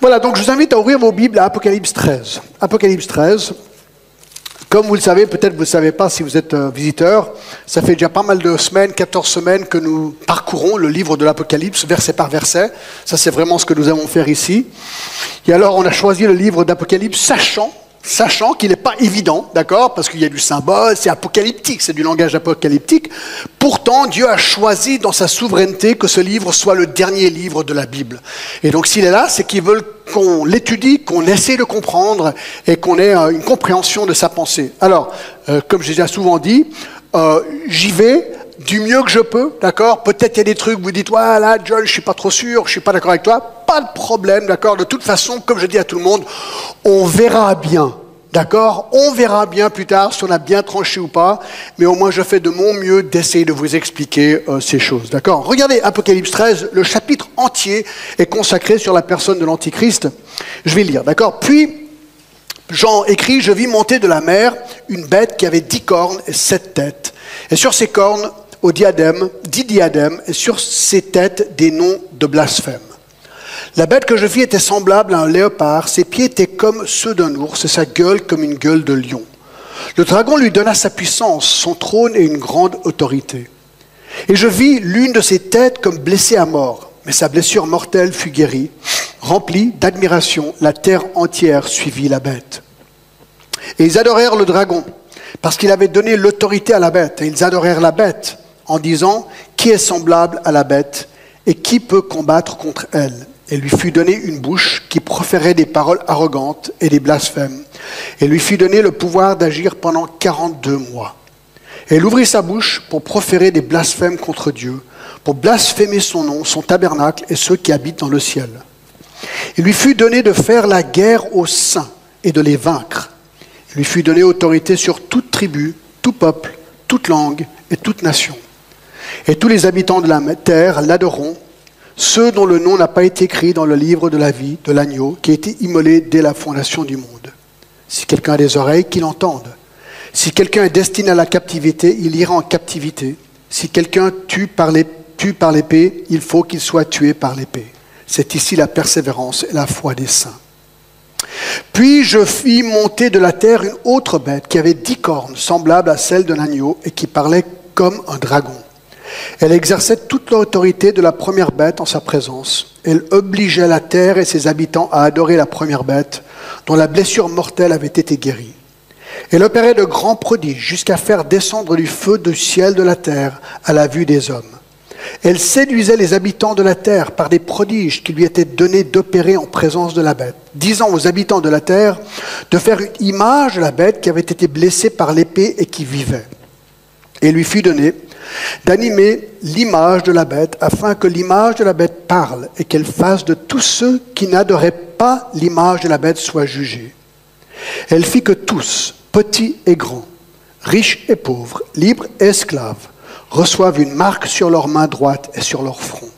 Voilà, donc je vous invite à ouvrir vos Bibles à Apocalypse 13. Apocalypse 13. Comme vous le savez, peut-être vous ne savez pas si vous êtes euh, visiteur, ça fait déjà pas mal de semaines, 14 semaines que nous parcourons le livre de l'Apocalypse, verset par verset. Ça, c'est vraiment ce que nous allons faire ici. Et alors, on a choisi le livre d'Apocalypse, sachant sachant qu'il n'est pas évident, d'accord, parce qu'il y a du symbole, c'est apocalyptique, c'est du langage apocalyptique. Pourtant, Dieu a choisi dans sa souveraineté que ce livre soit le dernier livre de la Bible. Et donc, s'il est là, c'est qu'il veut qu'on l'étudie, qu'on essaie de comprendre et qu'on ait euh, une compréhension de sa pensée. Alors, euh, comme j'ai déjà souvent dit, euh, j'y vais du mieux que je peux, d'accord Peut-être il y a des trucs, vous dites, ouais, là, John, je suis pas trop sûr, je suis pas d'accord avec toi. Pas de problème, d'accord De toute façon, comme je dis à tout le monde, on verra bien, d'accord? On verra bien plus tard si on a bien tranché ou pas, mais au moins je fais de mon mieux d'essayer de vous expliquer euh, ces choses, d'accord? Regardez Apocalypse 13, le chapitre entier est consacré sur la personne de l'Antichrist. Je vais lire, d'accord? Puis, Jean écrit, je vis monter de la mer une bête qui avait dix cornes et sept têtes. Et sur ces cornes, au diadème, dix diadèmes, et sur ses têtes des noms de blasphème. La bête que je vis était semblable à un léopard, ses pieds étaient comme ceux d'un ours, et sa gueule comme une gueule de lion. Le dragon lui donna sa puissance, son trône et une grande autorité. Et je vis l'une de ses têtes comme blessée à mort, mais sa blessure mortelle fut guérie. Remplie d'admiration, la terre entière suivit la bête. Et ils adorèrent le dragon, parce qu'il avait donné l'autorité à la bête, et ils adorèrent la bête en disant, Qui est semblable à la bête et qui peut combattre contre elle? Et lui fut donné une bouche qui proférait des paroles arrogantes et des blasphèmes, et lui fut donné le pouvoir d'agir pendant 42 mois. Il ouvrit sa bouche pour proférer des blasphèmes contre Dieu, pour blasphémer son nom, son tabernacle et ceux qui habitent dans le ciel. Il lui fut donné de faire la guerre aux saints et de les vaincre. Il lui fut donné autorité sur toute tribu, tout peuple, toute langue et toute nation. Et tous les habitants de la terre l'adoreront, ceux dont le nom n'a pas été écrit dans le livre de la vie de l'agneau qui a été immolé dès la fondation du monde. Si quelqu'un a des oreilles, qu'il entende. Si quelqu'un est destiné à la captivité, il ira en captivité. Si quelqu'un tue par l'épée, il faut qu'il soit tué par l'épée. C'est ici la persévérance et la foi des saints. Puis je fis monter de la terre une autre bête qui avait dix cornes, semblables à celles d'un agneau, et qui parlait comme un dragon. Elle exerçait toute l'autorité de la première bête en sa présence. Elle obligeait la terre et ses habitants à adorer la première bête, dont la blessure mortelle avait été guérie. Elle opérait de grands prodiges jusqu'à faire descendre du feu du ciel de la terre à la vue des hommes. Elle séduisait les habitants de la terre par des prodiges qui lui étaient donnés d'opérer en présence de la bête, disant aux habitants de la terre de faire une image de la bête qui avait été blessée par l'épée et qui vivait. Et lui fut donné d'animer l'image de la bête afin que l'image de la bête parle et qu'elle fasse de tous ceux qui n'adoraient pas l'image de la bête soient jugés. Elle fit que tous, petits et grands, riches et pauvres, libres et esclaves, reçoivent une marque sur leur main droite et sur leur front,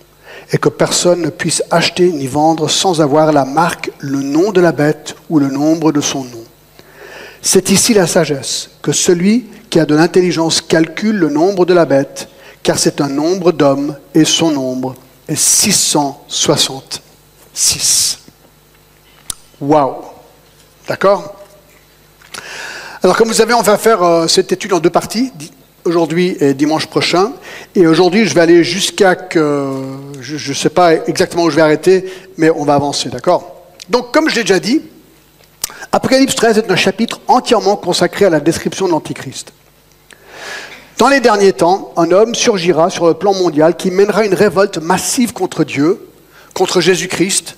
et que personne ne puisse acheter ni vendre sans avoir la marque, le nom de la bête ou le nombre de son nom. C'est ici la sagesse, que celui qui a de l'intelligence calcule le nombre de la bête, car c'est un nombre d'hommes, et son nombre est 666. Waouh D'accord? Alors comme vous savez, on va faire euh, cette étude en deux parties aujourd'hui et dimanche prochain. Et aujourd'hui, je vais aller jusqu'à que, je ne sais pas exactement où je vais arrêter, mais on va avancer, d'accord? Donc, comme je l'ai déjà dit, Apocalypse 13 est un chapitre entièrement consacré à la description de l'Antichrist. Dans les derniers temps, un homme surgira sur le plan mondial qui mènera une révolte massive contre Dieu, contre Jésus-Christ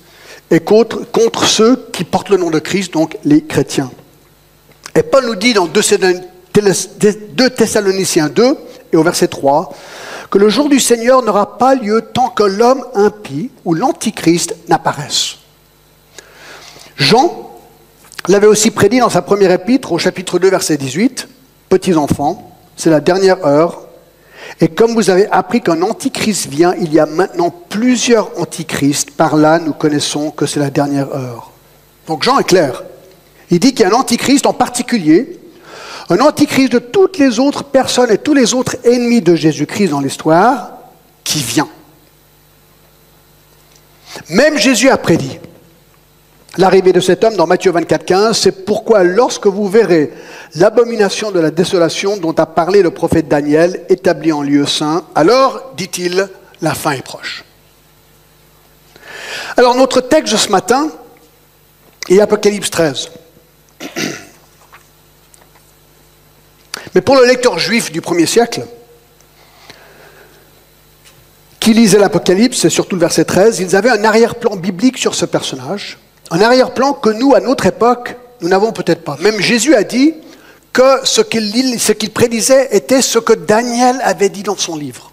et contre, ceux qui portent le nom de Christ, donc les chrétiens. Et Paul nous dit dans 2 Thessaloniciens 2 et au verset 3 que le jour du Seigneur n'aura pas lieu tant que l'homme impie ou l'antichrist n'apparaisse. Jean l'avait aussi prédit dans sa première épître au chapitre 2 verset 18, petits enfants, c'est la dernière heure. Et comme vous avez appris qu'un antichrist vient, il y a maintenant plusieurs antichrists. Par là, nous connaissons que c'est la dernière heure. Donc Jean est clair. Il dit qu'il y a un antichrist en particulier, un antichrist de toutes les autres personnes et tous les autres ennemis de Jésus-Christ dans l'histoire, qui vient. Même Jésus a prédit. L'arrivée de cet homme dans Matthieu 24, 15, c'est pourquoi lorsque vous verrez l'abomination de la désolation dont a parlé le prophète Daniel établie en lieu saint, alors, dit-il, la fin est proche. Alors notre texte de ce matin est Apocalypse 13. Mais pour le lecteur juif du premier siècle, qui lisait l'Apocalypse, et surtout le verset 13, ils avaient un arrière-plan biblique sur ce personnage, un arrière-plan que nous, à notre époque, nous n'avons peut-être pas. Même Jésus a dit que ce qu'il prédisait était ce que Daniel avait dit dans son livre.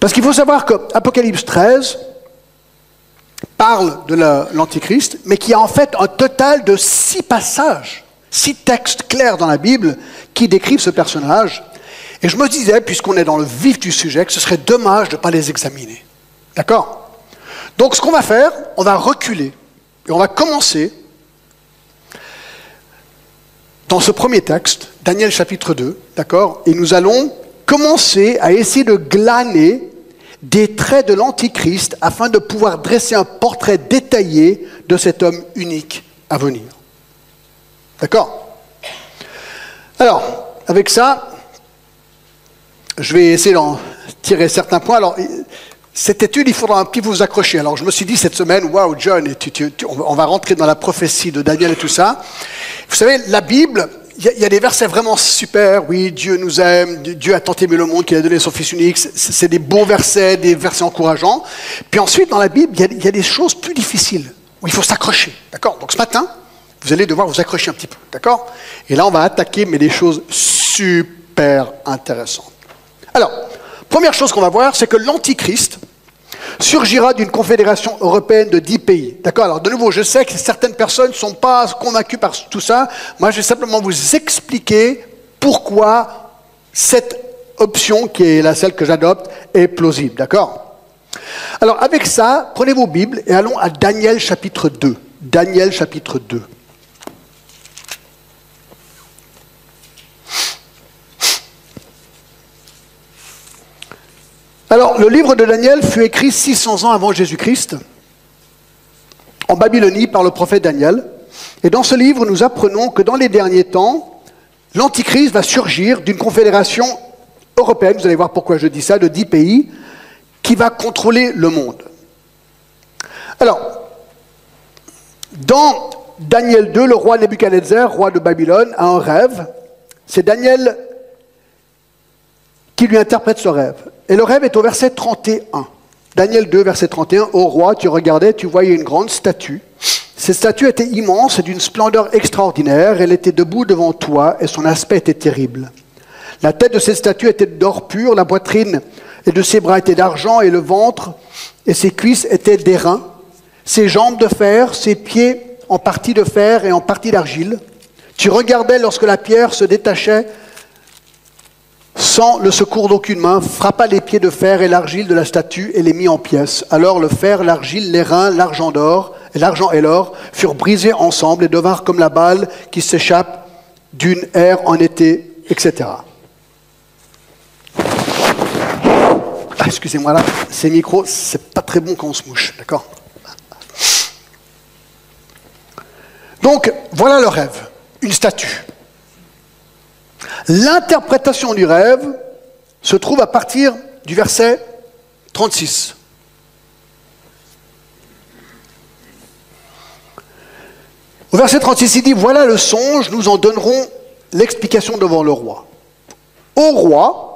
Parce qu'il faut savoir que Apocalypse 13 parle de l'Antichrist, mais qui a en fait un total de six passages, six textes clairs dans la Bible qui décrivent ce personnage. Et je me disais, puisqu'on est dans le vif du sujet, que ce serait dommage de ne pas les examiner. D'accord? Donc ce qu'on va faire, on va reculer et on va commencer dans ce premier texte, Daniel chapitre 2, d'accord? Et nous allons commencer à essayer de glaner des traits de l'Antichrist afin de pouvoir dresser un portrait détaillé de cet homme unique à venir. D'accord? Alors, avec ça, je vais essayer d'en tirer certains points. Alors, cette étude, il faudra un petit vous accrocher. Alors, je me suis dit cette semaine, waouh, John, on va rentrer dans la prophétie de Daniel et tout ça. Vous savez, la Bible, il y, a des versets vraiment super. Oui, Dieu nous aime, Dieu a tant aimé le monde qu'il a donné son Fils unique. C'est des beaux versets, des versets encourageants. Puis ensuite, dans la Bible, il y, a des choses plus difficiles où il faut s'accrocher. D'accord? Donc ce matin, vous allez devoir vous accrocher un petit peu. D'accord? Et là, on va attaquer, mais des choses super intéressantes. Alors, première chose qu'on va voir, c'est que l'Antichrist, surgira d'une confédération européenne de dix pays. D'accord Alors, de nouveau, je sais que certaines personnes ne sont pas convaincues par tout ça. Moi, je vais simplement vous expliquer pourquoi cette option, qui est la celle que j'adopte, est plausible. D'accord Alors, avec ça, prenez vos Bibles et allons à Daniel chapitre 2. Daniel chapitre 2. Alors, le livre de Daniel fut écrit 600 ans avant Jésus-Christ, en Babylonie, par le prophète Daniel. Et dans ce livre, nous apprenons que dans les derniers temps, l'Antichrist va surgir d'une confédération européenne, vous allez voir pourquoi je dis ça, de dix pays, qui va contrôler le monde. Alors, dans Daniel 2, le roi Nebuchadnezzar, roi de Babylone, a un rêve. C'est Daniel qui lui interprète ce rêve. Et le rêve est au verset 31. Daniel 2, verset 31. Au roi, tu regardais, tu voyais une grande statue. Cette statue était immense et d'une splendeur extraordinaire. Elle était debout devant toi et son aspect était terrible. La tête de cette statue était d'or pur, la poitrine et de ses bras étaient d'argent et le ventre et ses cuisses étaient d'airain, ses jambes de fer, ses pieds en partie de fer et en partie d'argile. Tu regardais lorsque la pierre se détachait sans le secours d'aucune main, frappa les pieds de fer et l'argile de la statue et les mit en pièces. Alors le fer, l'argile, les reins, l'argent d'or, l'argent et l'or furent brisés ensemble et devinrent comme la balle qui s'échappe d'une aire en été, etc. Ah, excusez-moi là, ces micros, c'est pas très bon quand on se mouche, d'accord? Donc, voilà le rêve, une statue. L'interprétation du rêve se trouve à partir du verset 36. Au verset 36, il dit, voilà le songe, nous en donnerons l'explication devant le roi. Ô roi,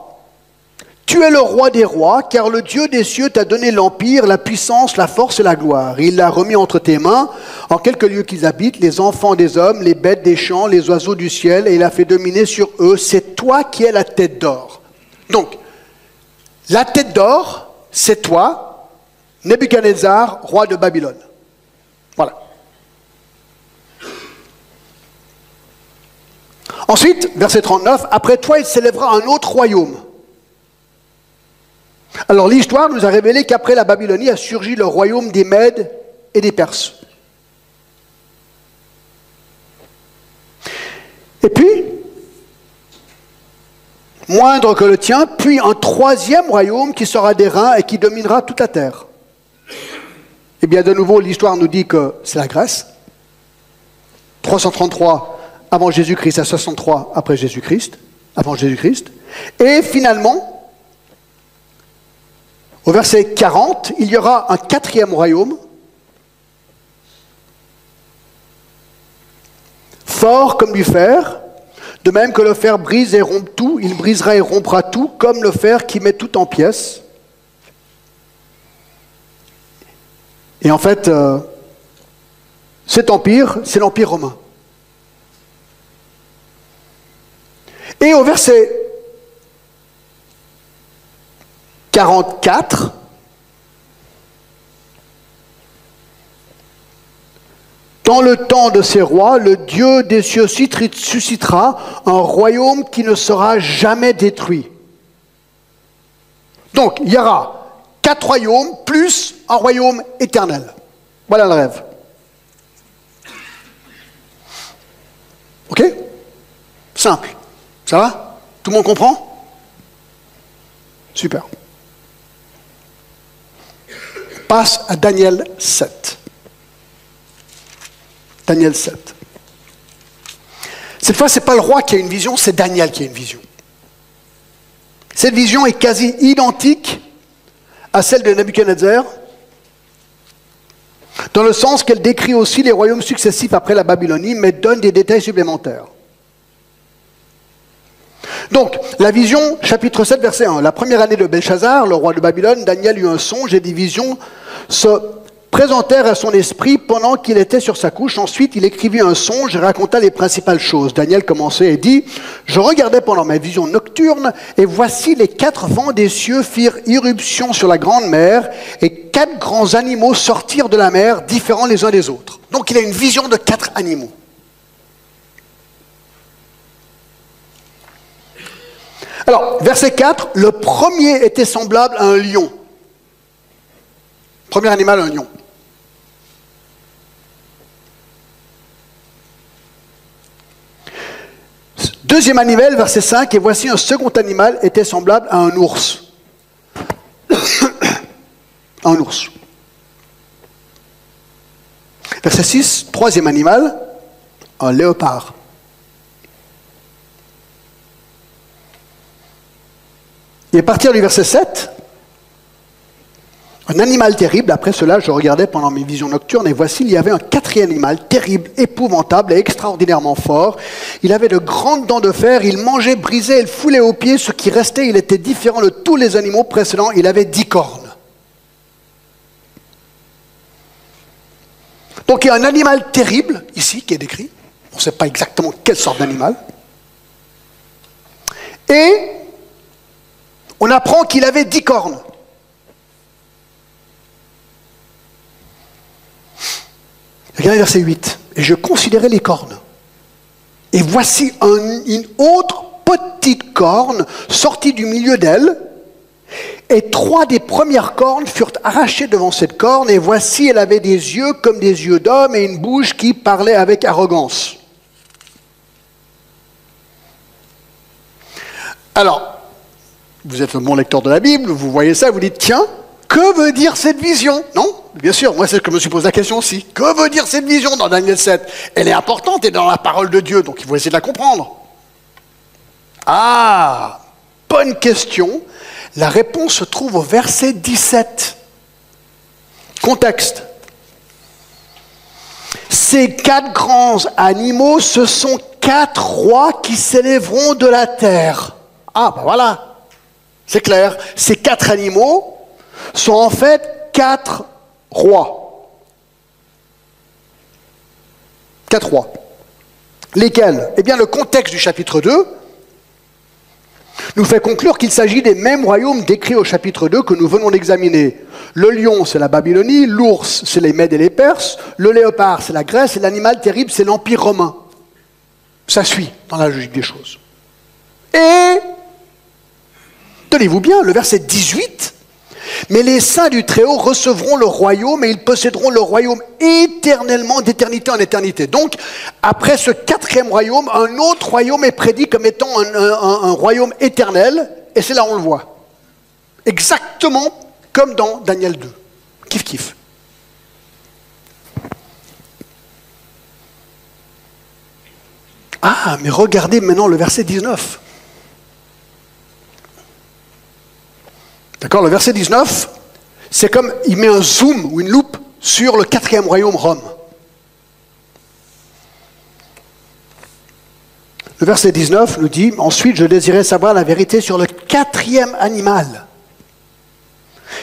tu es le roi des rois, car le Dieu des cieux t'a donné l'empire, la puissance, la force et la gloire. Il l'a remis entre tes mains, en quelques lieux qu'ils habitent, les enfants des hommes, les bêtes des champs, les oiseaux du ciel, et il a fait dominer sur eux. C'est toi qui es la tête d'or. Donc, la tête d'or, c'est toi, Nebuchadnezzar, roi de Babylone. Voilà. Ensuite, verset 39, après toi, il s'élèvera un autre royaume alors l'histoire nous a révélé qu'après la Babylonie a surgi le royaume des Mèdes et des Perses. Et puis, moindre que le tien, puis un troisième royaume qui sera des reins et qui dominera toute la terre. Eh bien, de nouveau, l'histoire nous dit que c'est la Grèce. 333 avant Jésus-Christ à 63 après Jésus-Christ. Et finalement, au verset 40, il y aura un quatrième royaume, fort comme du fer, de même que le fer brise et rompt tout, il brisera et rompra tout, comme le fer qui met tout en pièces. Et en fait, euh, cet empire, c'est l'empire romain. Et au verset 44, Dans le temps de ces rois, le Dieu des cieux suscitera un royaume qui ne sera jamais détruit. Donc, il y aura quatre royaumes plus un royaume éternel. Voilà le rêve. Ok? Simple. Ça va? Tout le monde comprend? Super. À Daniel 7. Daniel 7. Cette fois, ce n'est pas le roi qui a une vision, c'est Daniel qui a une vision. Cette vision est quasi identique à celle de Nebuchadnezzar, dans le sens qu'elle décrit aussi les royaumes successifs après la Babylonie, mais donne des détails supplémentaires. Donc, la vision, chapitre 7, verset 1. La première année de Belshazzar, le roi de Babylone, Daniel eut un songe et des visions se présentèrent à son esprit pendant qu'il était sur sa couche. Ensuite, il écrivit un songe et raconta les principales choses. Daniel commençait et dit, Je regardais pendant ma vision nocturne, et voici les quatre vents des cieux firent irruption sur la grande mer, et quatre grands animaux sortirent de la mer, différents les uns des autres. Donc il a une vision de quatre animaux. Alors, verset 4, le premier était semblable à un lion. Premier animal, un lion. Deuxième animal, verset 5, et voici un second animal était semblable à un ours. un ours. Verset 6, troisième animal, un léopard. Et à partir du verset 7, un animal terrible, après cela je regardais pendant mes visions nocturnes, et voici, il y avait un quatrième animal terrible, épouvantable et extraordinairement fort. Il avait de grandes dents de fer, il mangeait, brisait, il foulait aux pieds, ce qui restait, il était différent de tous les animaux précédents, il avait dix cornes. Donc il y a un animal terrible ici qui est décrit, on ne sait pas exactement quelle sorte d'animal, et on apprend qu'il avait dix cornes. Regardez verset 8. Et je considérais les cornes. Et voici une autre petite corne sortie du milieu d'elle. Et trois des premières cornes furent arrachées devant cette corne. Et voici, elle avait des yeux comme des yeux d'homme et une bouche qui parlait avec arrogance. Alors, vous êtes un bon lecteur de la Bible, vous voyez ça, vous dites, tiens, que veut dire cette vision? Non? Bien sûr, moi c'est ce que je me suis posé la question aussi. Que veut dire cette vision dans Daniel 7 Elle est importante et dans la parole de Dieu, donc il faut essayer de la comprendre. Ah, bonne question. La réponse se trouve au verset 17. Contexte. Ces quatre grands animaux, ce sont quatre rois qui s'élèveront de la terre. Ah, ben voilà, c'est clair. Ces quatre animaux sont en fait quatre rois. Quatre rois. Lesquels? Eh bien, le contexte du chapitre 2 nous fait conclure qu'il s'agit des mêmes royaumes décrits au chapitre 2 que nous venons d'examiner. Le lion, c'est la Babylonie, l'ours, c'est les Mèdes et les Perses, le léopard, c'est la Grèce, et l'animal terrible, c'est l'Empire romain. Ça suit dans la logique des choses. Et, tenez-vous bien, le verset 18. Mais les saints du Très-Haut recevront le royaume et ils posséderont le royaume éternellement, d'éternité en éternité. Donc, après ce quatrième royaume, un autre royaume est prédit comme étant un, royaume éternel, et c'est là où on le voit. Exactement comme dans Daniel 2. Kiff, kiff. Ah, mais regardez maintenant le verset 19. Le verset 19, c'est comme il met un zoom ou une loupe sur le quatrième royaume Rome. Le verset 19 nous dit, ensuite je désirais savoir la vérité sur le quatrième animal,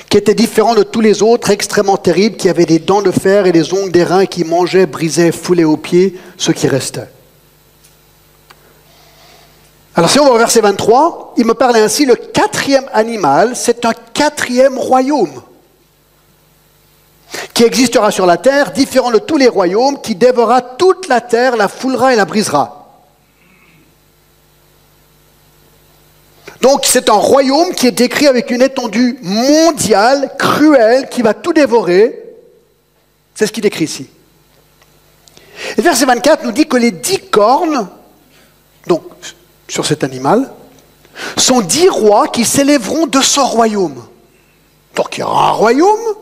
qui était différent de tous les autres, extrêmement terrible, qui avait des dents de fer et des ongles d'airain, qui mangeait, brisait, foulait aux pieds ce qui restait. Alors si on va au verset 23, il me parle ainsi, le quatrième animal, c'est un quatrième royaume qui existera sur la terre, différent de tous les royaumes, qui dévorera toute la terre, la foulera et la brisera. Donc c'est un royaume qui est décrit avec une étendue mondiale, cruelle, qui va tout dévorer. C'est ce qu'il décrit ici. Et verset 24 nous dit que les dix cornes, donc sur cet animal, sont dix rois qui s'élèveront de son royaume. Donc il y aura un royaume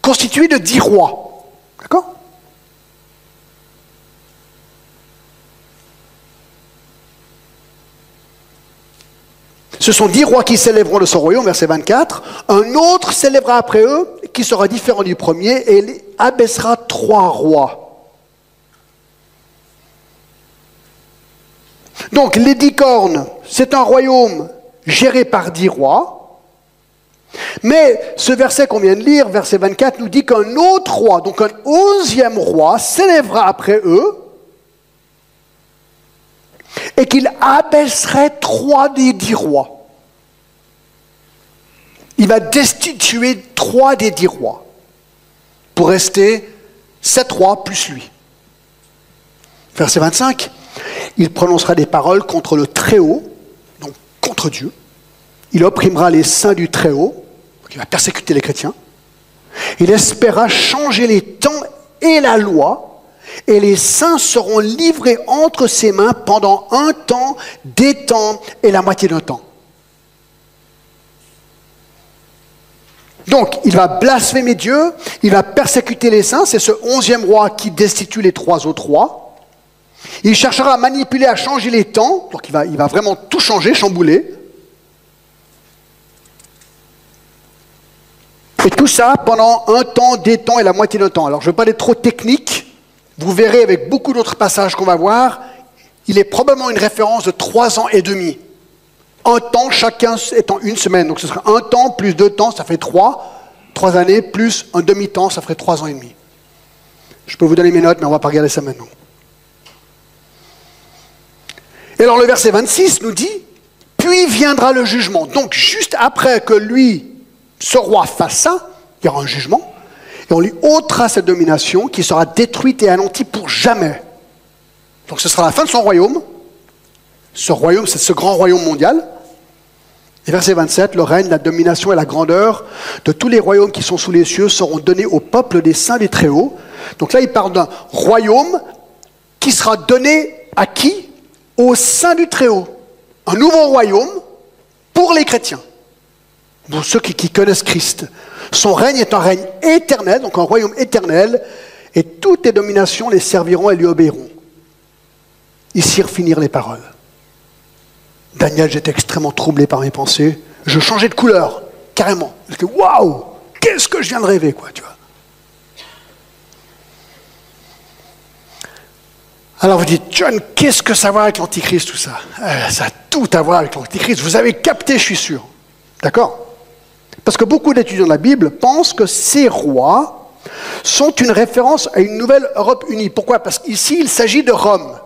constitué de dix rois. D'accord? Ce sont dix rois qui s'élèveront de son royaume, verset 24. Un autre s'élèvera après eux, qui sera différent du premier, et abaissera trois rois. Donc les dix cornes, c'est un royaume géré par dix rois. Mais ce verset qu'on vient de lire, verset 24, nous dit qu'un autre roi, donc un onzième roi, s'élèvera après eux et qu'il abaisserait trois des dix rois il va destituer trois des dix rois pour rester sept rois plus lui. Verset 25, il prononcera des paroles contre le Très-Haut, donc contre Dieu. Il opprimera les saints du Très-Haut, il va persécuter les chrétiens. Il espéra changer les temps et la loi, et les saints seront livrés entre ses mains pendant un temps, des temps et la moitié d'un temps. Donc, il va blasphémer Dieu, il va persécuter les saints, c'est ce onzième roi qui destitue les trois autres rois. Il cherchera à manipuler, à changer les temps, donc il va, il va vraiment tout changer, chambouler. Et tout ça pendant un temps, des temps et la moitié d'un temps. Alors, je ne veux pas être trop technique, vous verrez avec beaucoup d'autres passages qu'on va voir, il est probablement une référence de trois ans et demi. Un temps, chacun étant une semaine. Donc ce sera un temps plus deux temps, ça fait trois. Trois années plus un demi-temps, ça ferait trois ans et demi. Je peux vous donner mes notes, mais on ne va pas regarder ça maintenant. Et alors le verset 26 nous dit, puis viendra le jugement. Donc juste après que lui, ce roi, fasse ça, il y aura un jugement, et on lui ôtera cette domination qui sera détruite et anéantie pour jamais. Donc ce sera la fin de son royaume. Ce royaume, c'est ce grand royaume mondial. Et verset 27, le règne, la domination et la grandeur de tous les royaumes qui sont sous les cieux seront donnés au peuple des saints des Très-Hauts. Donc là, il parle d'un royaume qui sera donné à qui? Au sein du Très-Haut. Un nouveau royaume pour les chrétiens, pour ceux qui, connaissent Christ. Son règne est un règne éternel, donc un royaume éternel, et toutes les dominations les serviront et lui obéiront. Ici finir les paroles. Daniel, j'étais extrêmement troublé par mes pensées. Je changeais de couleur, carrément. Parce que waouh, qu'est-ce que je viens de rêver, quoi, tu vois. Alors vous dites, John, qu'est-ce que ça va avec l'Antichrist, tout ça euh, Ça a tout à voir avec l'Antichrist. Vous avez capté, je suis sûr. D'accord? Parce que beaucoup d'étudiants de la Bible pensent que ces rois sont une référence à une nouvelle Europe unie. Pourquoi? Parce qu'ici, il s'agit de Rome.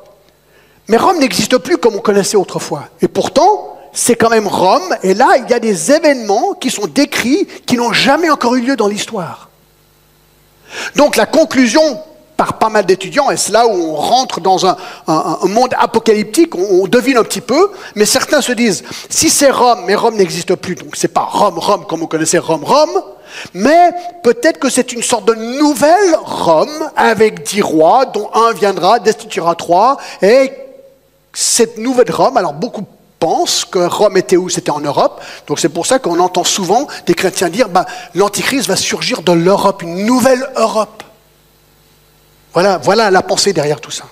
Mais Rome n'existe plus comme on connaissait autrefois. Et pourtant, c'est quand même Rome, et là, il y a des événements qui sont décrits qui n'ont jamais encore eu lieu dans l'histoire. Donc la conclusion par pas mal d'étudiants, et c'est là où on rentre dans un, monde apocalyptique, on, devine un petit peu, mais certains se disent, si c'est Rome, mais Rome n'existe plus, donc c'est pas Rome, Rome comme on connaissait Rome, Rome, mais peut-être que c'est une sorte de nouvelle Rome avec dix rois, dont un viendra, destituera trois, et cette nouvelle Rome, alors beaucoup pensent que Rome était où C'était en Europe. Donc c'est pour ça qu'on entend souvent des chrétiens dire bah, l'Antichrist va surgir de l'Europe, une nouvelle Europe. Voilà, la pensée derrière tout ça.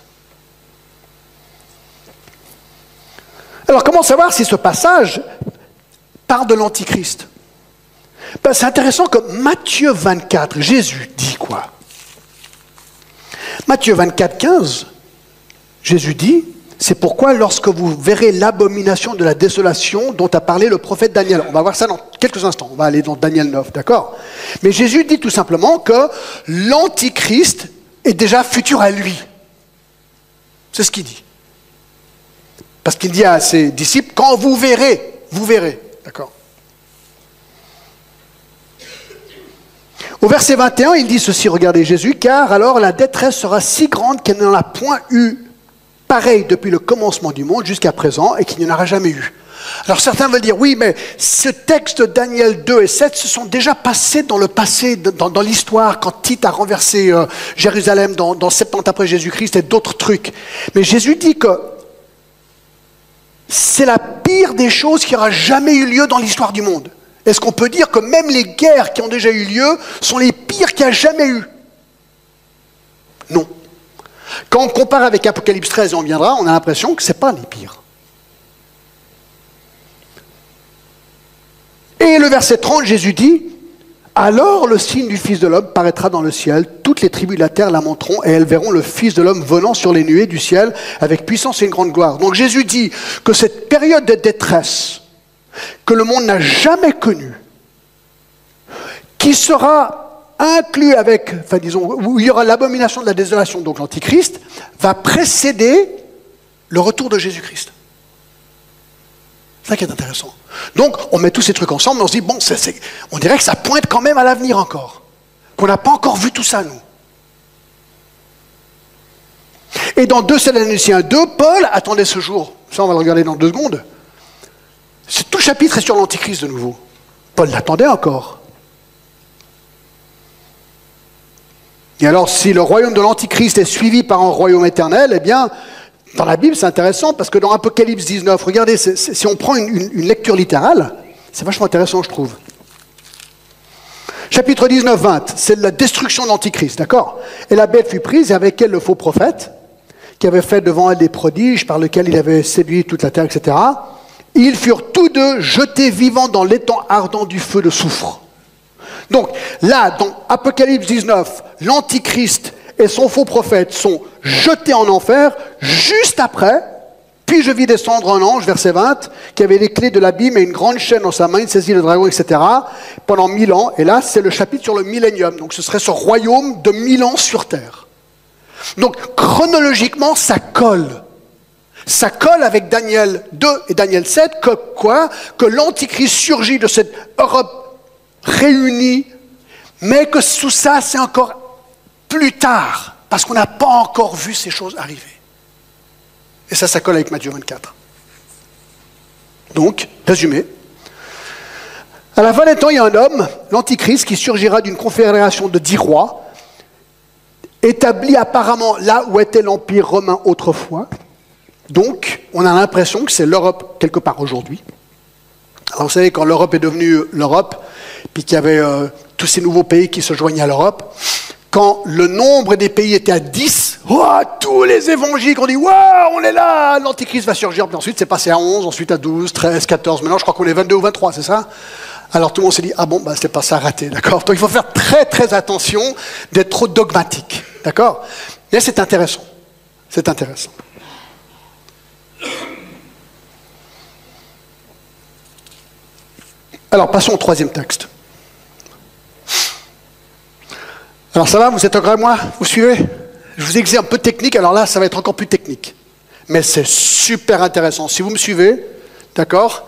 Alors comment savoir si ce passage parle de l'Antichrist? Ben, C'est intéressant que Matthieu 24, Jésus dit quoi? Matthieu 24, 15, Jésus dit, c'est pourquoi lorsque vous verrez l'abomination de la désolation dont a parlé le prophète Daniel, on va voir ça dans quelques instants, on va aller dans Daniel 9, d'accord? Mais Jésus dit tout simplement que l'Antichrist est déjà futur à lui. C'est ce qu'il dit. Parce qu'il dit à ses disciples, quand vous verrez, vous verrez, d'accord Au verset 21, il dit ceci, regardez Jésus, car alors la détresse sera si grande qu'elle n'en a point eu pareil depuis le commencement du monde jusqu'à présent et qu'il n'y en aura jamais eu. Alors certains veulent dire, oui, mais ce texte Daniel 2 et 7 se sont déjà passés dans le passé, dans, l'histoire, quand Tite a renversé euh, Jérusalem dans, dans 70 après Jésus-Christ et d'autres trucs. Mais Jésus dit que c'est la pire des choses qui aura jamais eu lieu dans l'histoire du monde. Est-ce qu'on peut dire que même les guerres qui ont déjà eu lieu sont les pires qu'il y a jamais eu? Non. Quand on compare avec Apocalypse 13, on viendra, on a l'impression que ce n'est pas les pires. Et le verset 30, Jésus dit, alors le signe du Fils de l'homme paraîtra dans le ciel, toutes les tribus de la terre la montreront et elles verront le Fils de l'homme venant sur les nuées du ciel avec puissance et une grande gloire. Donc Jésus dit que cette période de détresse que le monde n'a jamais connue, qui sera inclus avec, enfin disons, où il y aura l'abomination de la désolation, donc l'Antichrist, va précéder le retour de Jésus-Christ. C'est ça qui est intéressant. Donc, on met tous ces trucs ensemble, on se dit, bon, on dirait que ça pointe quand même à l'avenir encore. Qu'on n'a pas encore vu tout ça, nous. Et dans 2 Thessaloniciens 2, Paul attendait ce jour. Ça, on va le regarder dans deux secondes. Tout chapitre est sur l'Antichrist de nouveau. Paul l'attendait encore. Et alors, si le royaume de l'Antichrist est suivi par un royaume éternel, eh bien, dans la Bible, c'est intéressant parce que dans Apocalypse 19, regardez, si on prend une, lecture littérale, c'est vachement intéressant, je trouve. Chapitre 19, 20, c'est la destruction de l'Antichrist, d'accord? Et la bête fut prise, et avec elle le faux prophète, qui avait fait devant elle des prodiges par lesquels il avait séduit toute la terre, etc. Ils furent tous deux jetés vivants dans l'étang ardent du feu de soufre. Donc là, dans Apocalypse 19, l'Antichrist et son faux prophète sont jetés en enfer juste après. Puis je vis descendre un ange, verset 20, qui avait les clés de l'abîme et une grande chaîne dans sa main, il saisit le dragon, etc., pendant mille ans. Et là, c'est le chapitre sur le millénium. Donc ce serait ce royaume de mille ans sur terre. Donc chronologiquement, ça colle. Ça colle avec Daniel 2 et Daniel 7, que quoi? Que l'Antichrist surgit de cette Europe réunis, mais que sous ça, c'est encore plus tard, parce qu'on n'a pas encore vu ces choses arriver. Et ça, ça colle avec Matthieu 24. Donc, résumé. À la fin des temps, il y a un homme, l'Antichrist, qui surgira d'une confédération de dix rois, établi apparemment là où était l'Empire romain autrefois. Donc, on a l'impression que c'est l'Europe quelque part aujourd'hui. Alors, vous savez, quand l'Europe est devenue l'Europe, puis qu'il y avait euh, tous ces nouveaux pays qui se joignaient à l'Europe, quand le nombre des pays était à 10, tous les évangéliques ont dit Waouh, on est là, l'Antichrist va surgir. Ensuite, c'est passé à 11, ensuite à 12, 13, 14. Maintenant, je crois qu'on est 22 ou 23, c'est ça? Alors tout le monde s'est dit Ah bon, bah, c'était pas ça raté, d'accord? Donc il faut faire très très attention d'être trop dogmatique, d'accord? Mais c'est intéressant. C'est intéressant. Alors passons au troisième texte. Alors ça va, vous êtes encore à moi? Vous suivez? Je vous exerce un peu technique, alors là, ça va être encore plus technique. Mais c'est super intéressant. Si vous me suivez, d'accord?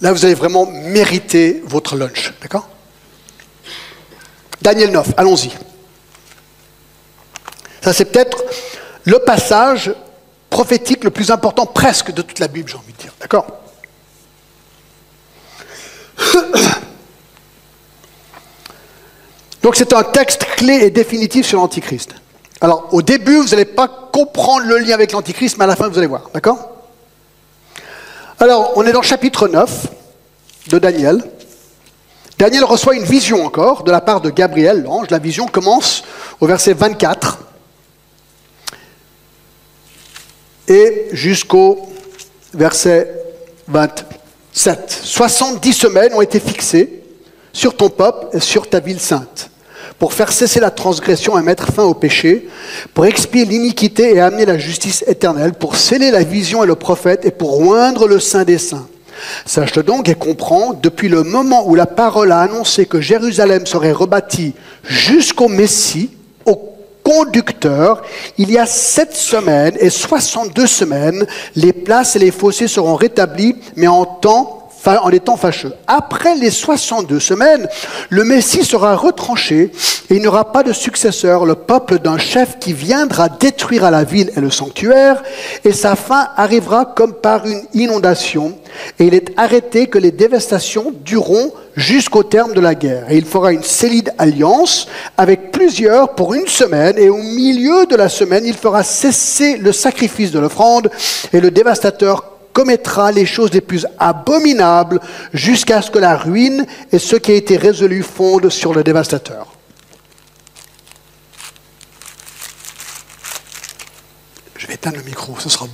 Là, vous allez vraiment mériter votre lunch, d'accord? Daniel 9, allons-y. Ça, c'est peut-être le passage prophétique le plus important presque de toute la Bible, j'ai envie de dire, d'accord? Donc c'est un texte clé et définitif sur l'Antichrist. Alors au début, vous n'allez pas comprendre le lien avec l'Antichrist, mais à la fin, vous allez voir. D'accord? Alors, on est dans le chapitre 9 de Daniel. Daniel reçoit une vision encore de la part de Gabriel, l'ange. La vision commence au verset 24 et jusqu'au verset 27. 70 semaines ont été fixées sur ton peuple et sur ta ville sainte, pour faire cesser la transgression et mettre fin au péché, pour expier l'iniquité et amener la justice éternelle, pour sceller la vision et le prophète et pour oindre le Saint des saints. Sache donc et comprends, depuis le moment où la parole a annoncé que Jérusalem serait rebâtie jusqu'au Messie, au conducteur, il y a sept semaines et 62 semaines, les places et les fossés seront rétablis, mais en temps en étant fâcheux. Après les 62 semaines, le Messie sera retranché et il n'y aura pas de successeur, le peuple d'un chef qui viendra détruire à la ville et le sanctuaire, et sa fin arrivera comme par une inondation, et il est arrêté que les dévastations dureront jusqu'au terme de la guerre. Et il fera une solide alliance avec plusieurs pour une semaine, et au milieu de la semaine, il fera cesser le sacrifice de l'offrande, et le dévastateur commettra les choses les plus abominables jusqu'à ce que la ruine et ce qui a été résolu fondent sur le dévastateur. Je vais éteindre le micro, ce sera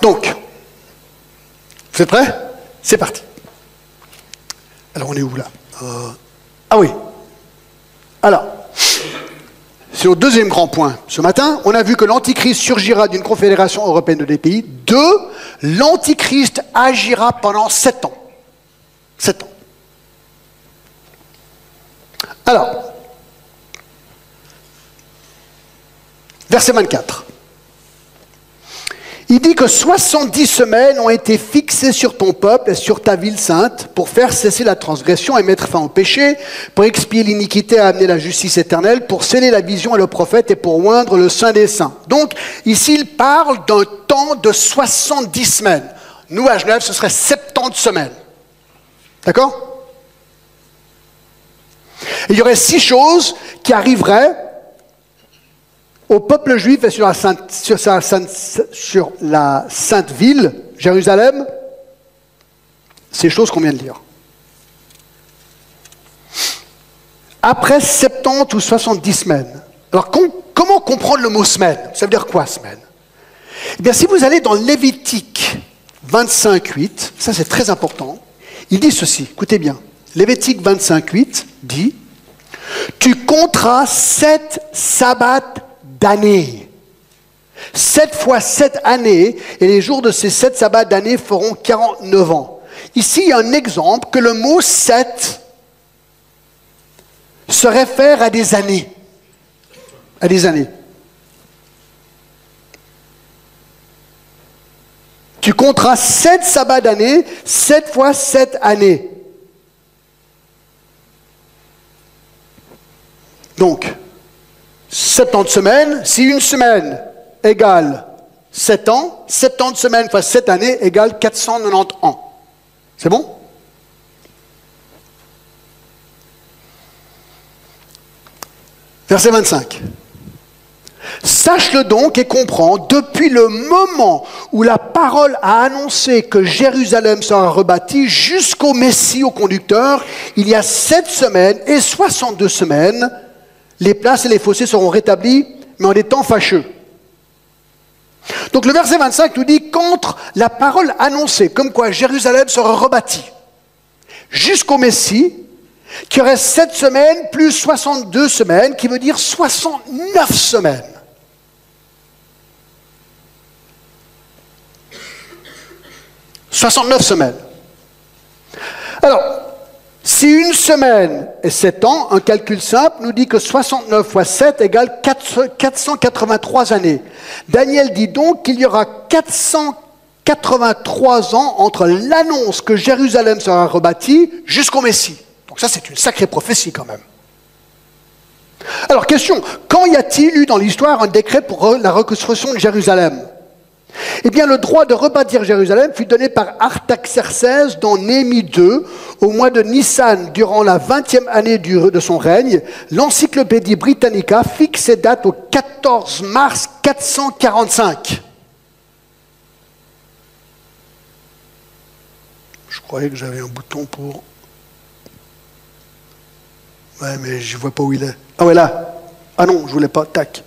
Donc, vous êtes prêts? C'est parti. Alors on est où là? Euh, Ah oui. Alors, c'est le deuxième grand point. Ce matin, on a vu que l'Antichrist surgira d'une confédération européenne de des pays. Deux, l'Antichrist agira pendant sept ans. Sept ans. Alors, verset 24. Il dit que 70 semaines ont été fixées sur ton peuple et sur ta ville sainte pour faire cesser la transgression et mettre fin au péché, pour expier l'iniquité et amener la justice éternelle, pour sceller la vision et le prophète et pour oindre le saint des saints. Donc, ici, il parle d'un temps de 70 semaines. Nous, à Genève, ce serait 70 semaines. D'accord? Il y aurait six choses qui arriveraient au peuple juif et sur la sainte, ville, Jérusalem, ces choses qu'on vient de lire. Après 70 ou 70 semaines, alors comment comprendre le mot semaine? Ça veut dire quoi semaine? Eh bien, si vous allez dans Lévitique 25, 8, ça c'est très important, il dit ceci, écoutez bien, Lévitique 25, 8 dit, tu compteras sept sabbats d'années. Sept fois sept années, et les jours de ces sept sabbats d'années feront 49 ans. Ici, il y a un exemple que le mot sept se réfère à des années. À des années. Tu compteras sept sabbats d'années, sept fois sept années. Donc, 70 semaines, si une semaine égale 7 ans, 70 semaines fois 7 années égale 490 ans. C'est bon? Verset 25. Sache-le donc et comprends, depuis le moment où la parole a annoncé que Jérusalem sera rebâtie jusqu'au Messie, au conducteur, il y a sept semaines et 62 semaines, les places et les fossés seront rétablis, mais en des temps fâcheux. Donc le verset 25 nous dit contre la parole annoncée, comme quoi Jérusalem sera rebâtie, jusqu'au Messie, qui aurait sept semaines plus 62 semaines, qui veut dire 69 semaines. « 69 semaines. Alors, une semaine est 7 ans, un calcul simple nous dit que 69 fois 7 égale 483 années. Daniel dit donc qu'il y aura 483 ans entre l'annonce que Jérusalem sera rebâtie jusqu'au Messie. Donc ça, c'est une sacrée prophétie quand même. Alors, question, quand y a-t-il eu dans l'histoire un décret pour la reconstruction de Jérusalem? Eh bien, le droit de rebâtir Jérusalem fut donné par Artaxerxès dans Némi II au mois de Nissan durant la 20e année de son règne. L'encyclopédie Britannica fixe ses dates au 14 mars 445. Je croyais que j'avais un bouton pour... Ouais, mais je vois pas où il est. Ah ouais, là. Ah non, je voulais pas. Tac.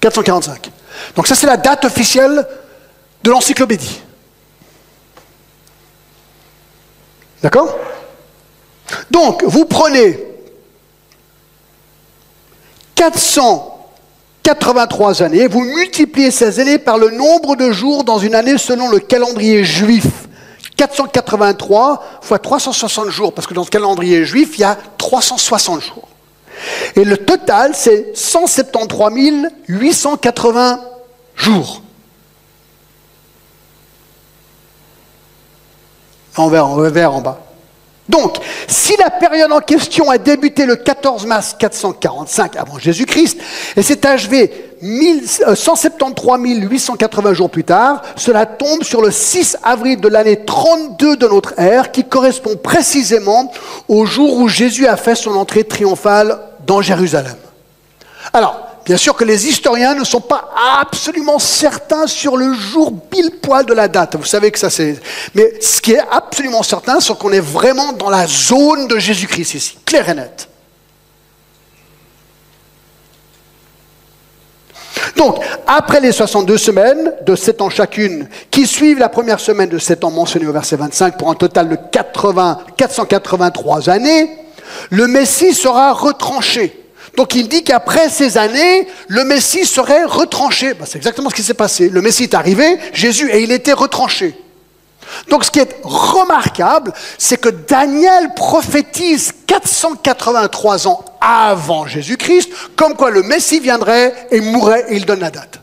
445. Donc ça, c'est la date officielle de l'encyclopédie. D'accord? Donc, vous prenez 483 années, vous multipliez ces années par le nombre de jours dans une année selon le calendrier juif. 483 fois 360 jours, parce que dans le calendrier juif, il y a 360 jours. Et le total, c'est 173 880 jours. En vert, en en bas. Donc, si la période en question a débuté le 14 mars 445 avant Jésus-Christ et s'est achevée 173 880 jours plus tard, cela tombe sur le 6 avril de l'année 32 de notre ère, qui correspond précisément au jour où Jésus a fait son entrée triomphale dans Jérusalem. Alors, Bien sûr que les historiens ne sont pas absolument certains sur le jour pile poil de la date. Vous savez que ça c'est. Mais ce qui est absolument certain, c'est qu'on est vraiment dans la zone de Jésus-Christ ici, clair et net. Donc, après les 62 semaines de 7 ans chacune, qui suivent la première semaine de 7 ans mentionnée au verset 25 pour un total de 80, 483 années, le Messie sera retranché. Donc il dit qu'après ces années, le Messie serait retranché. Ben, c'est exactement ce qui s'est passé. Le Messie est arrivé, Jésus, et il était retranché. Donc ce qui est remarquable, c'est que Daniel prophétise 483 ans avant Jésus-Christ, comme quoi le Messie viendrait et mourrait, et il donne la date.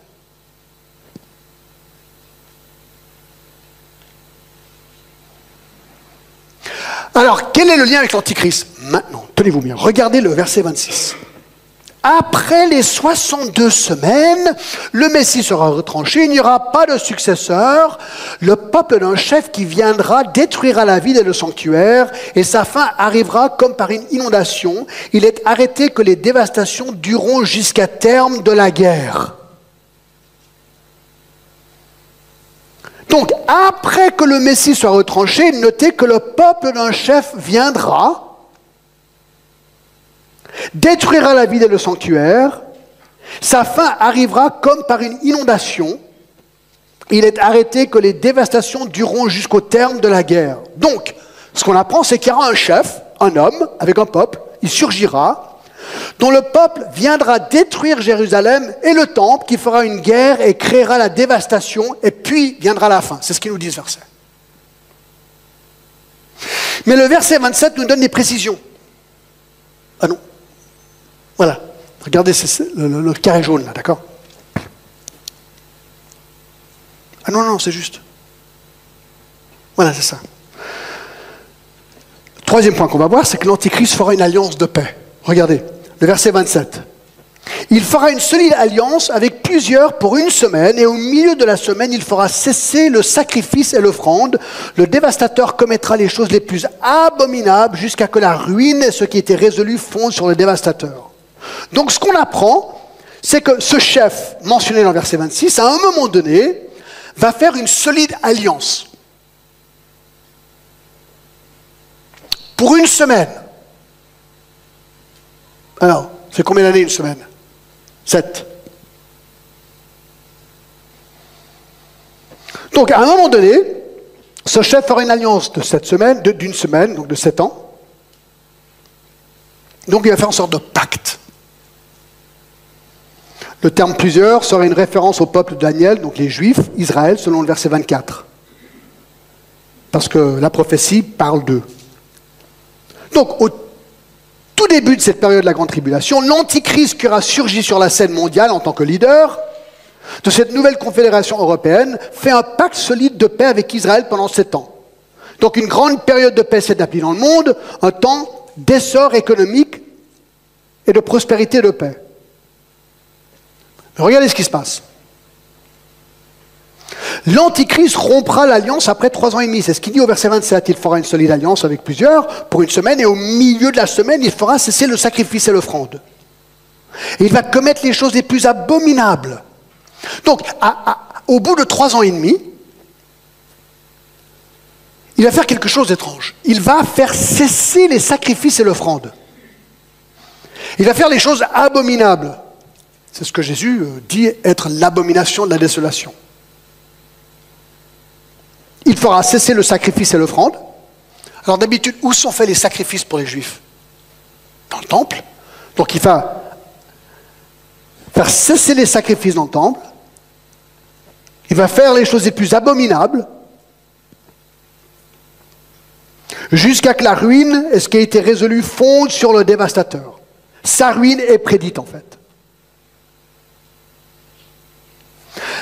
Alors, quel est le lien avec l'Antichrist? Maintenant, tenez-vous bien, regardez le verset 26. Après les 62 semaines, le Messie sera retranché, il n'y aura pas de successeur, le peuple d'un chef qui viendra détruira la ville et le sanctuaire, et sa fin arrivera comme par une inondation. Il est arrêté que les dévastations dureront jusqu'à terme de la guerre. Donc, après que le Messie soit retranché, notez que le peuple d'un chef viendra, détruira la ville et le sanctuaire. Sa fin arrivera comme par une inondation. Il est arrêté que les dévastations dureront jusqu'au terme de la guerre. Donc, ce qu'on apprend, c'est qu'il y aura un chef, un homme, avec un peuple, il surgira, dont le peuple viendra détruire Jérusalem et le temple, qui fera une guerre et créera la dévastation, et puis viendra la fin. C'est ce qu'il nous dit ce verset. Mais le verset 27 nous donne des précisions. Ah non, voilà. Regardez le, carré jaune là, d'accord? Ah non, non, c'est juste. Voilà, c'est ça. troisième point qu'on va voir, c'est que l'Antichrist fera une alliance de paix. Regardez, le verset 27. Il fera une solide alliance avec plusieurs pour une semaine, et au milieu de la semaine, il fera cesser le sacrifice et l'offrande. Le dévastateur commettra les choses les plus abominables jusqu'à que la ruine et ce qui était résolu fondent sur le dévastateur. Donc ce qu'on apprend, c'est que ce chef, mentionné dans le verset 26, à un moment donné, va faire une solide alliance. Pour une semaine. Alors, c'est combien d'années une semaine? Sept. Donc, à un moment donné, ce chef fera une alliance de sept semaines, d'une semaine, donc de sept ans. Donc, il va faire une sorte de pacte. Le terme plusieurs serait une référence au peuple de Daniel, donc les Juifs, Israël, selon le verset 24. Parce que la prophétie parle d'eux. Donc, au tout début de cette période de la Grande Tribulation, l'Antichrist qui aura surgi sur la scène mondiale en tant que leader de cette nouvelle confédération européenne fait un pacte solide de paix avec Israël pendant sept ans. Donc une grande période de paix s'est établie dans le monde, un temps d'essor économique et de prospérité de paix. Regardez ce qui se passe. L'Antichrist rompra l'alliance après trois ans et demi. C'est ce qu'il dit au verset 27. Il fera une solide alliance avec plusieurs pour une semaine et au milieu de la semaine, il fera cesser le sacrifice et l'offrande. Et il va commettre les choses les plus abominables. Donc, au bout de trois ans et demi, il va faire quelque chose d'étrange. Il va faire cesser les sacrifices et l'offrande. Il va faire les choses abominables. C'est ce que Jésus euh, dit être l'abomination de la désolation. Il fera cesser le sacrifice et l'offrande. Alors d'habitude, où sont faits les sacrifices pour les Juifs? Dans le temple. Donc il va faire cesser les sacrifices dans le temple. Il va faire les choses les plus abominables. Jusqu'à que la ruine et ce qui a été résolu fonde sur le dévastateur. Sa ruine est prédite en fait.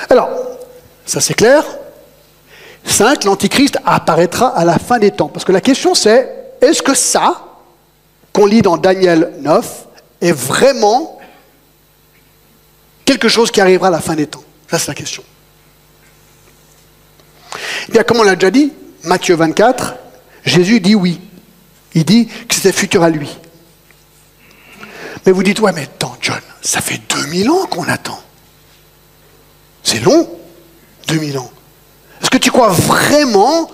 Alors, ça c'est clair. 5, l'Antichrist apparaîtra à la fin des temps. Parce que la question c'est, est-ce que ça, qu'on lit dans Daniel 9, est vraiment quelque chose qui arrivera à la fin des temps? Ça c'est la question. Eh bien, comme on l'a déjà dit, Matthieu 24, Jésus dit oui. Il dit que c'était futur à lui. Mais vous dites, ouais, mais attends, John, ça fait 2000 ans qu'on attend. C'est long, 2000 ans. Est-ce que tu crois vraiment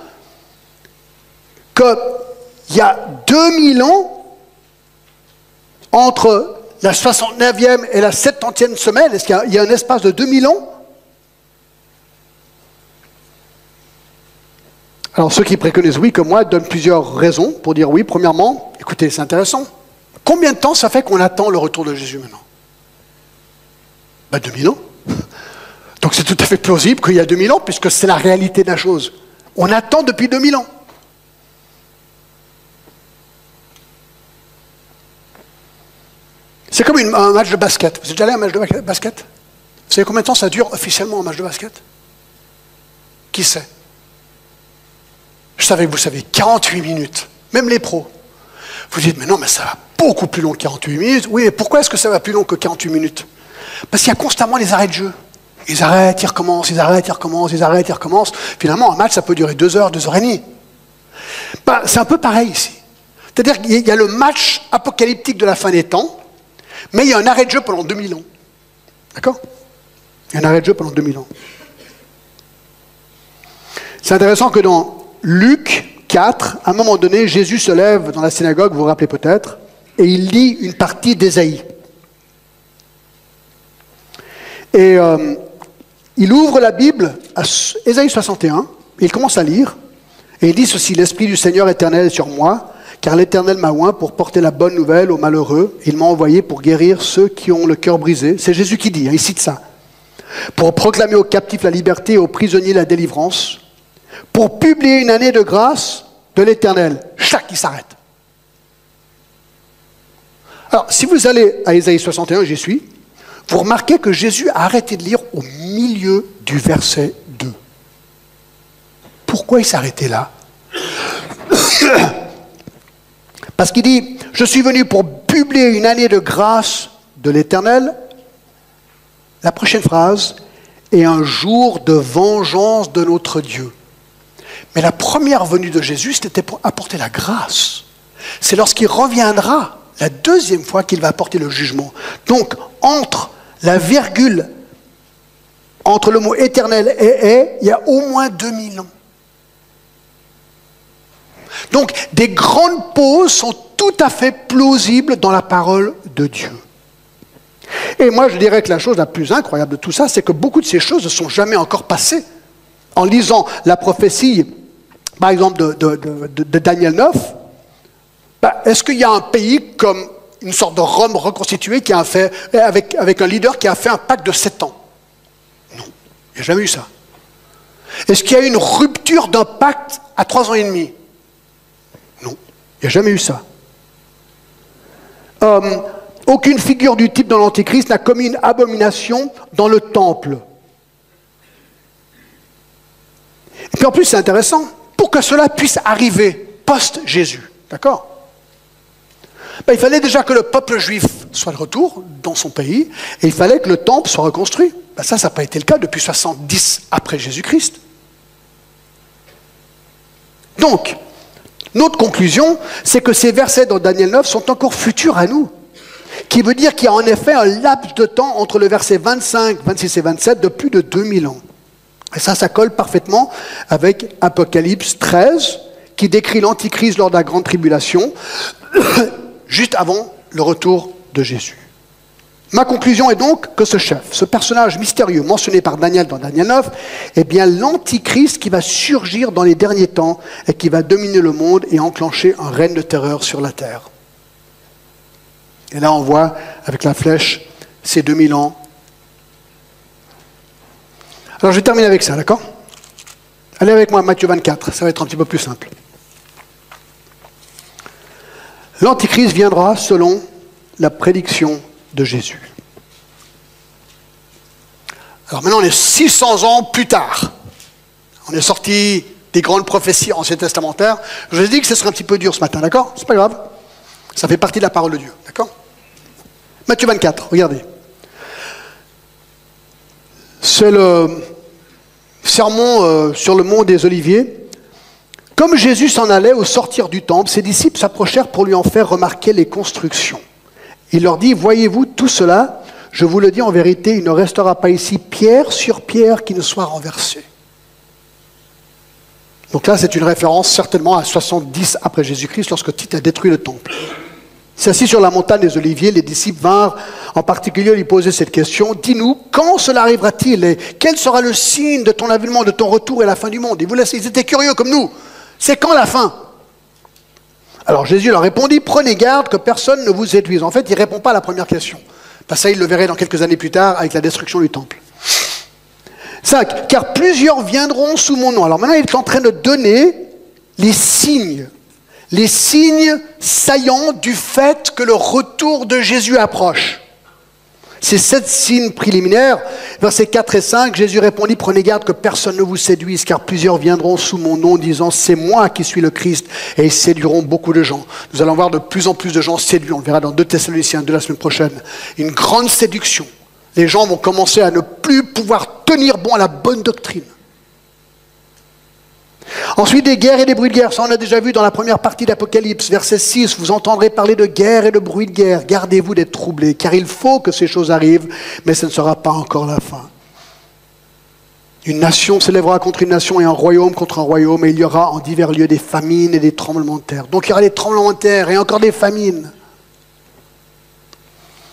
qu'il y a 2000 ans entre la 69e et la 70e semaine Est-ce qu'il y, a un espace de 2000 ans? Alors ceux qui préconisent oui comme moi donnent plusieurs raisons pour dire oui. Premièrement, écoutez, c'est intéressant. Combien de temps ça fait qu'on attend le retour de Jésus maintenant? Ben 2000 ans. Donc c'est tout à fait plausible qu'il y a 2000 ans, puisque c'est la réalité de la chose. On attend depuis 2000 ans. C'est comme un match de basket. Vous êtes déjà allé à un match de basket? Vous savez combien de temps ça dure officiellement un match de basket? Qui sait? Je savais que vous savez, 48 minutes. Même les pros. Vous dites, mais non, mais ça va beaucoup plus long que 48 minutes. Oui, mais pourquoi est-ce que ça va plus long que 48 minutes? Parce qu'il y a constamment les arrêts de jeu. Ils arrêtent, ils recommencent, ils arrêtent, ils recommencent, ils arrêtent, ils recommencent. Finalement, un match, ça peut durer deux heures, deux heures et demie. Bah, c'est un peu pareil ici. C'est-à-dire qu'il y a le match apocalyptique de la fin des temps, mais il y a un arrêt de jeu pendant 2000 ans. D'accord? Il y a un arrêt de jeu pendant 2000 ans. C'est intéressant que dans Luc 4, à un moment donné, Jésus se lève dans la synagogue, vous vous rappelez peut-être, et il lit une partie d'Ésaïe. Et euh, il ouvre la Bible à Ésaïe 61, il commence à lire, et il dit ceci, l'Esprit du Seigneur éternel est sur moi, car l'Éternel m'a oint pour porter la bonne nouvelle aux malheureux, il m'a envoyé pour guérir ceux qui ont le cœur brisé. C'est Jésus qui dit, hein, il cite ça. Pour proclamer aux captifs la liberté et aux prisonniers la délivrance, pour publier une année de grâce de l'Éternel. Chaque qui s'arrête. Alors, si vous allez à Ésaïe 61, j'y suis, vous remarquez que Jésus a arrêté de lire au milieu du verset 2. Pourquoi il arrêté là? Parce qu'il dit, je suis venu pour publier une année de grâce de l'Éternel. La prochaine phrase, et un jour de vengeance de notre Dieu. Mais la première venue de Jésus, c'était pour apporter la grâce. C'est lorsqu'il reviendra, la deuxième fois, qu'il va apporter le jugement. Donc, entre la virgule entre le mot éternel et est, il y a au moins 2000 ans. Donc, des grandes pauses sont tout à fait plausibles dans la parole de Dieu. Et moi, je dirais que la chose la plus incroyable de tout ça, c'est que beaucoup de ces choses ne sont jamais encore passées. En lisant la prophétie, par exemple, de, Daniel 9, bah, est-ce qu'il y a un pays comme une sorte de Rome reconstituée avec, un leader qui a fait un pacte de sept ans. Non, il n'y a jamais eu ça. Est-ce qu'il y a eu une rupture d'un pacte à trois ans et demi? Non, il n'y a jamais eu ça. Euh, aucune figure du type dans l'Antéchrist n'a commis une abomination dans le temple. Et puis en plus, c'est intéressant, pour que cela puisse arriver post-Jésus, d'accord? Ben, il fallait déjà que le peuple juif soit de retour dans son pays, et il fallait que le temple soit reconstruit. Ben, ça, ça n'a pas été le cas depuis 70 après Jésus-Christ. Donc, notre conclusion, c'est que ces versets dans Daniel 9 sont encore futurs à nous. Qui veut dire qu'il y a en effet un laps de temps entre le verset 25, 26 et 27 de plus de 2000 ans. Et ça, ça colle parfaitement avec Apocalypse 13 qui décrit l'Antichrist lors de la grande tribulation, juste avant le retour de Jésus. Ma conclusion est donc que ce chef, ce personnage mystérieux mentionné par Daniel dans Daniel 9, est bien l'antichrist qui va surgir dans les derniers temps et qui va dominer le monde et enclencher un règne de terreur sur la terre. Et là, on voit avec la flèche ces 2000 ans. Alors, je vais terminer avec ça, d'accord? Allez avec moi, Matthieu 24, ça va être un petit peu plus simple. L'antichrist viendra selon la prédiction de Jésus. Alors maintenant, on est 600 ans plus tard. On est sorti des grandes prophéties anciennes testamentaires. Je vous ai dit que ce serait un petit peu dur ce matin, d'accord? C'est pas grave. Ça fait partie de la parole de Dieu, d'accord? Matthieu 24, regardez. C'est le sermon euh, sur le mont des Oliviers. Comme Jésus s'en allait au sortir du temple, ses disciples s'approchèrent pour lui en faire remarquer les constructions. Il leur dit, voyez-vous tout cela? Je vous le dis en vérité, il ne restera pas ici pierre sur pierre qui ne soit renversée. Donc là, c'est une référence certainement à 70 après Jésus-Christ, lorsque Tite a détruit le temple. C'est assis sur la montagne des Oliviers, les disciples vinrent en particulier lui poser cette question. Dis-nous, quand cela arrivera-t-il et quel sera le signe de ton avènement, de ton retour et la fin du monde? Ils étaient curieux comme nous. C'est quand la fin alors Jésus leur répondit, prenez garde que personne ne vous séduise. En fait, il ne répond pas à la première question. Parce ça, il le verrait dans quelques années plus tard avec la destruction du temple. 5. Car plusieurs viendront sous mon nom. Alors maintenant, il est en train de donner les signes, les signes saillants du fait que le retour de Jésus approche. Ces sept signes préliminaires, versets 4 et 5, Jésus répondit, prenez garde que personne ne vous séduise, car plusieurs viendront sous mon nom disant, c'est moi qui suis le Christ, et ils séduiront beaucoup de gens. Nous allons voir de plus en plus de gens séduits, on le verra dans 2 Thessaloniciens de la semaine prochaine. Une grande séduction. Les gens vont commencer à ne plus pouvoir tenir bon à la bonne doctrine. Ensuite, des guerres et des bruits de guerre. Ça, on a déjà vu dans la première partie d'Apocalypse, verset 6. Vous entendrez parler de guerre et de bruits de guerre. Gardez-vous d'être troublés, car il faut que ces choses arrivent, mais ce ne sera pas encore la fin. Une nation s'élèvera contre une nation et un royaume contre un royaume, et il y aura en divers lieux des famines et des tremblements de terre. Donc il y aura des tremblements de terre et encore des famines.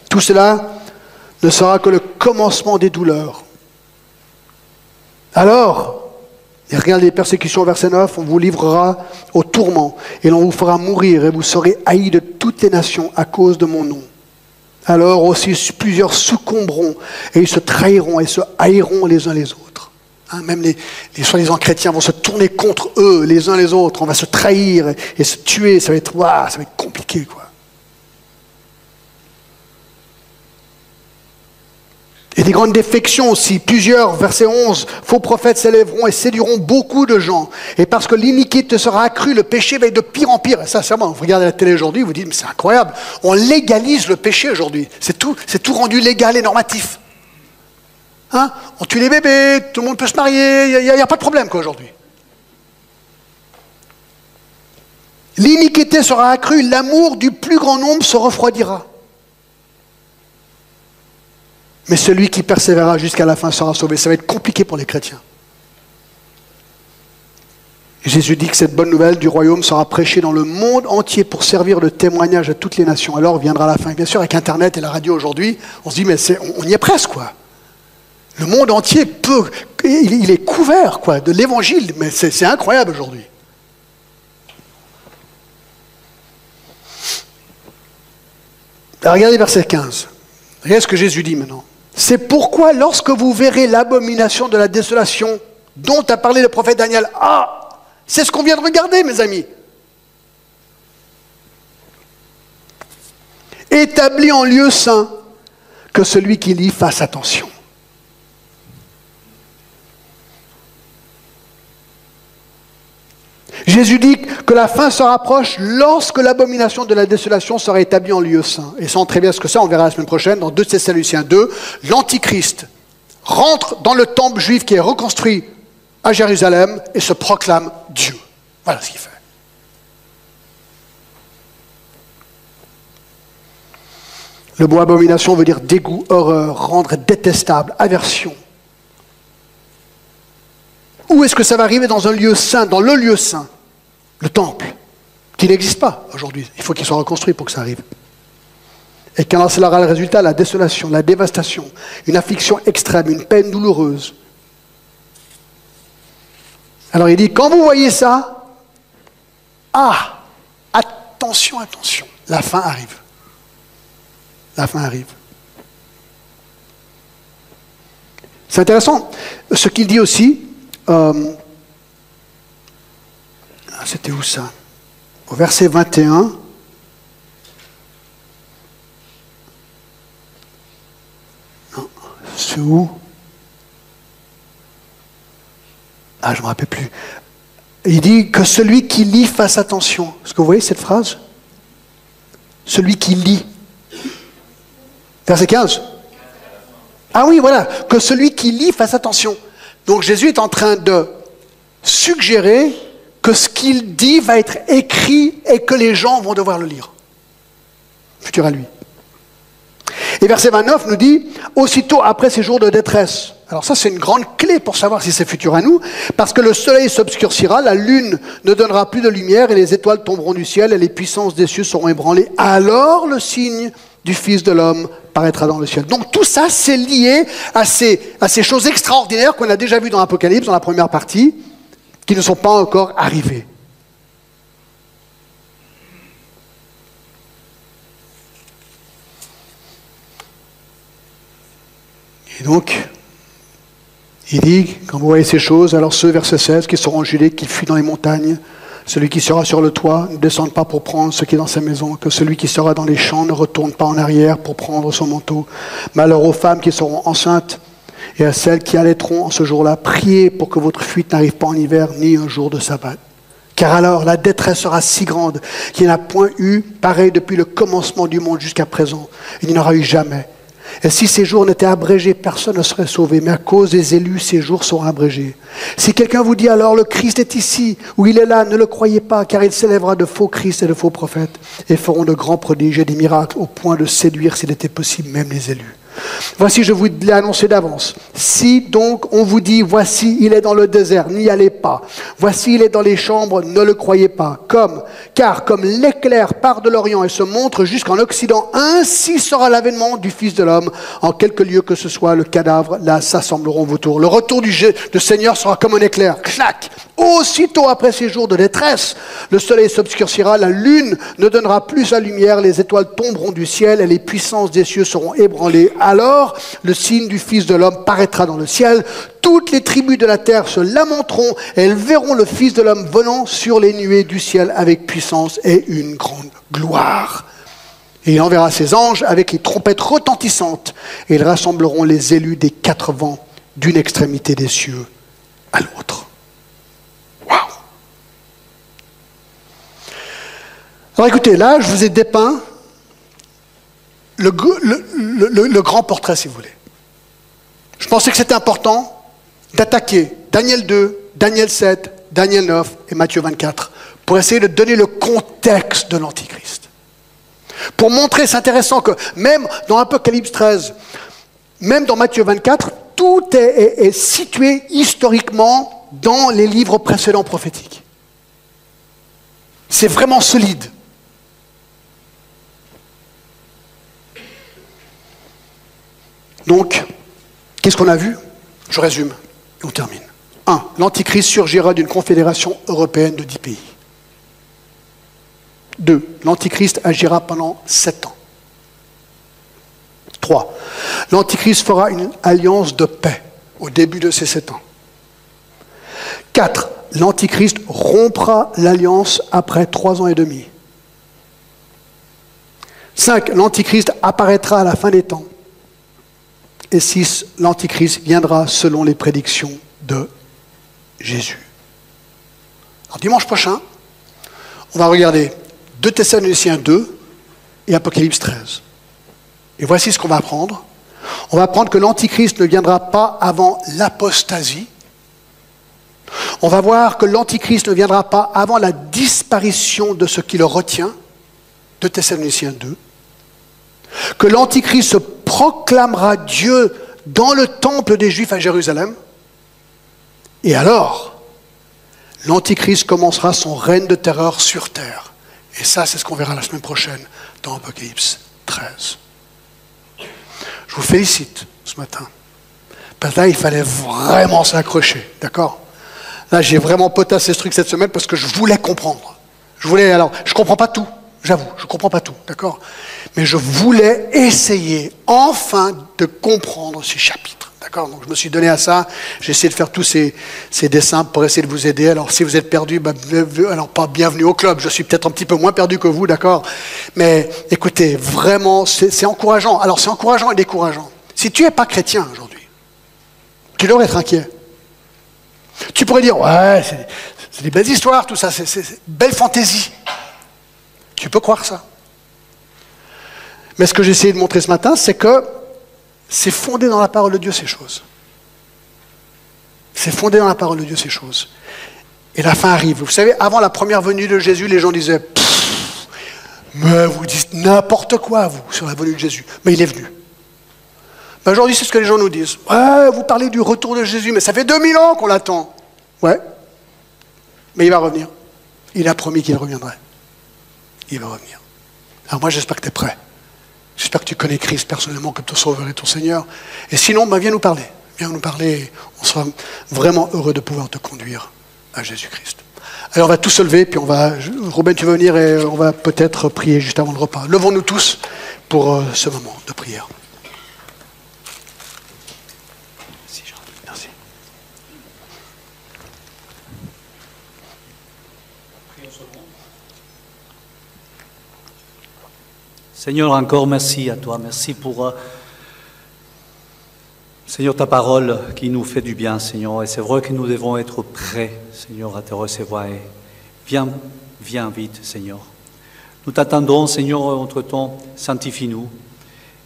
Tout cela ne sera que le commencement des douleurs. Alors, et regardez les persécutions, verset 9, on vous livrera au tourment, et l'on vous fera mourir, et vous serez haïs de toutes les nations à cause de mon nom. Alors aussi plusieurs succomberont, et ils se trahiront et se haïront les uns les autres. Hein, même les, les soi-disant chrétiens vont se tourner contre eux, les uns les autres. On va se trahir et, se tuer. Ça va être, ça va être compliqué, quoi. Et des grandes défections aussi. Plusieurs, verset 11, faux prophètes s'élèveront et séduiront beaucoup de gens. Et parce que l'iniquité sera accrue, le péché va être de pire en pire. Et ça, vous regardez la télé aujourd'hui, vous dites, mais c'est incroyable. On légalise le péché aujourd'hui. C'est tout, c'est tout rendu légal et normatif. Hein? On tue les bébés, tout le monde peut se marier, il n'y a, pas de problème aujourd'hui. L'iniquité sera accrue, l'amour du plus grand nombre se refroidira. Mais celui qui persévérera jusqu'à la fin sera sauvé. Ça va être compliqué pour les chrétiens. Jésus dit que cette bonne nouvelle du royaume sera prêchée dans le monde entier pour servir de témoignage à toutes les nations. Alors viendra la fin. bien sûr, avec Internet et la radio aujourd'hui, on se dit, mais on, y est presque, quoi. Le monde entier peut, il, est couvert, de l'évangile, mais c'est incroyable aujourd'hui. regardez verset 15. Regardez ce que Jésus dit maintenant. C'est pourquoi lorsque vous verrez l'abomination de la désolation dont a parlé le prophète Daniel, ah, c'est ce qu'on vient de regarder, mes amis. Établi en lieu saint, que celui qui lit fasse attention. Jésus dit que la fin se rapproche lorsque l'abomination de la désolation sera établie en lieu saint. Et sans très bien ce que c'est, on verra la semaine prochaine dans 2 Thessaloniciens 2, l'Antichrist rentre dans le temple juif qui est reconstruit à Jérusalem et se proclame Dieu. Voilà ce qu'il fait. Le mot abomination veut dire dégoût, horreur, rendre détestable, aversion. Où est-ce que ça va arriver Dans un lieu saint, dans le lieu saint. le temple, qui n'existe pas aujourd'hui. Il faut qu'il soit reconstruit pour que ça arrive. Et quand cela aura le résultat, la désolation, la dévastation, une affliction extrême, une peine douloureuse. Alors il dit, quand vous voyez ça, ah, attention, attention, la fin arrive. La fin arrive. C'est intéressant ce qu'il dit aussi. Euh, c'était où ça Au verset 21. Non, c'est où Ah, je ne me rappelle plus. Il dit que celui qui lit fasse attention. Est-ce que vous voyez cette phrase? Celui qui lit. Verset 15. Ah oui, voilà, que celui qui lit fasse attention. Donc Jésus est en train de suggérer que ce qu'il dit va être écrit et que les gens vont devoir le lire. Futur à lui. Et verset 29 nous dit, aussitôt après ces jours de détresse. Alors ça, c'est une grande clé pour savoir si c'est futur à nous, parce que le soleil s'obscurcira, la lune ne donnera plus de lumière, et les étoiles tomberont du ciel, et les puissances des cieux seront ébranlées. Alors le signe du Fils de l'homme paraîtra dans le ciel. Donc tout ça, c'est lié à ces, à ces choses extraordinaires qu'on a déjà vues dans l'Apocalypse, dans la première partie, qui ne sont pas encore arrivées. Et donc, il dit, quand vous voyez ces choses, alors ceux, verset 16, qui seront jugés, qui fuient dans les montagnes, celui qui sera sur le toit ne descende pas pour prendre ce qui est dans sa maison, que celui qui sera dans les champs ne retourne pas en arrière pour prendre son manteau. Malheur aux femmes qui seront enceintes et à celles qui allaiteront en ce jour-là, priez pour que votre fuite n'arrive pas en hiver ni un jour de sabbat. Car alors la détresse sera si grande qu'il n'y a point eu pareil depuis le commencement du monde jusqu'à présent. Il n'y en aura eu jamais. Si ces jours n'étaient abrégés, personne ne serait sauvé. Mais à cause des élus, ces jours seront abrégés. Si quelqu'un vous dit alors le Christ est ici ou il est là, ne le croyez pas, car il s'élèvera de faux Christ et de faux prophètes et feront de grands prodiges et des miracles au point de séduire, s'il était possible, même les élus. Voici, je vous l'ai annoncé d'avance. Si donc on vous dit, voici, il est dans le désert, n'y allez pas. Voici, il est dans les chambres, ne le croyez pas. Comme, car comme l'éclair part de l'Orient et se montre jusqu'en Occident, ainsi sera l'avènement du Fils de l'homme. En quelque lieu que ce soit, le cadavre, là, s'assembleront autour. Le retour du, du Seigneur sera comme un éclair. Clac Aussitôt après ces jours de détresse, le soleil s'obscurcira, la lune ne donnera plus sa lumière, les étoiles tomberont du ciel et les puissances des cieux seront ébranlées. Alors le signe du Fils de l'homme paraîtra dans le ciel. Toutes les tribus de la terre se lamenteront et elles verront le Fils de l'homme venant sur les nuées du ciel avec puissance et une grande gloire. Et il enverra ses anges avec les trompettes retentissantes et ils rassembleront les élus des quatre vents d'une extrémité des cieux à l'autre. Alors écoutez, là, je vous ai dépeint le, grand portrait, si vous voulez. Je pensais que c'était important d'attaquer Daniel 2, Daniel 7, Daniel 9 et Matthieu 24 pour essayer de donner le contexte de l'Antichrist. Pour montrer, c'est intéressant que même dans Apocalypse 13, même dans Matthieu 24, tout est situé historiquement dans les livres précédents prophétiques. C'est vraiment solide. Donc, qu'est-ce qu'on a vu? Je résume et on termine. 1. L'Antichrist surgira d'une confédération européenne de dix pays. 2. L'Antichrist agira pendant sept ans. 3. L'Antichrist fera une alliance de paix au début de ces sept ans. 4. L'Antichrist rompra l'alliance après trois ans et demi. 5. L'Antichrist apparaîtra à la fin des temps et 6, l'Antichrist viendra selon les prédictions de Jésus. Dimanche prochain, on va regarder 2 Thessaloniciens 2 et Apocalypse 13. Et voici ce qu'on va apprendre. On va apprendre que l'Antichrist ne viendra pas avant l'apostasie. On va voir que l'Antichrist ne viendra pas avant la disparition de ce qui le retient. 2 Thessaloniciens 2 que l'Antichrist se proclamera Dieu dans le temple des Juifs à Jérusalem. Et alors, l'Antichrist commencera son règne de terreur sur terre. Et ça, c'est ce qu'on verra la semaine prochaine dans Apocalypse 13. Je vous félicite ce matin. Parce là, il fallait vraiment s'accrocher, d'accord? Là, j'ai vraiment potassé ce truc cette semaine parce que je voulais comprendre. Je voulais, alors, je comprends pas tout, j'avoue, je comprends pas tout, d'accord? Mais je voulais essayer enfin de comprendre ces chapitres. D'accord? Donc je me suis donné à ça. J'ai essayé de faire tous ces, ces, dessins pour essayer de vous aider. Alors si vous êtes perdu, bah, alors pas bienvenue au club. Je suis peut-être un petit peu moins perdu que vous, d'accord? Mais écoutez, vraiment, c'est encourageant. Alors c'est encourageant et décourageant. Si tu n'es pas chrétien aujourd'hui, tu devrais être inquiet. Tu pourrais dire, ouais, c'est des belles histoires, tout ça, c'est belle fantaisie. Tu peux croire ça. Mais ce que j'ai essayé de montrer ce matin, c'est que c'est fondé dans la parole de Dieu ces choses. C'est fondé dans la parole de Dieu ces choses. Et la fin arrive. Vous savez, avant la première venue de Jésus, les gens disaient Mais vous dites n'importe quoi, vous, sur la venue de Jésus. Mais il est venu. Ben, aujourd'hui, c'est ce que les gens nous disent. Ouais, vous parlez du retour de Jésus, mais ça fait 2000 ans qu'on l'attend. Ouais. Mais il va revenir. Il a promis qu'il reviendrait. Il va revenir. Alors moi, j'espère que tu es prêt. J'espère que tu connais Christ personnellement comme ton sauveur et ton Seigneur. Et sinon, ben, viens nous parler. Viens nous parler. On sera vraiment heureux de pouvoir te conduire à Jésus-Christ. Alors on va tous se lever, puis on va. Robin, tu veux venir et on va peut-être prier juste avant le repas. Levons-nous tous pour euh, ce moment de prière. Seigneur, encore merci à toi. Merci pour, euh, Seigneur, ta parole qui nous fait du bien, Seigneur. Et c'est vrai que nous devons être prêts, Seigneur, à te recevoir. Viens, viens vite, Seigneur. Nous t'attendons, Seigneur, entre-temps, sanctifie-nous.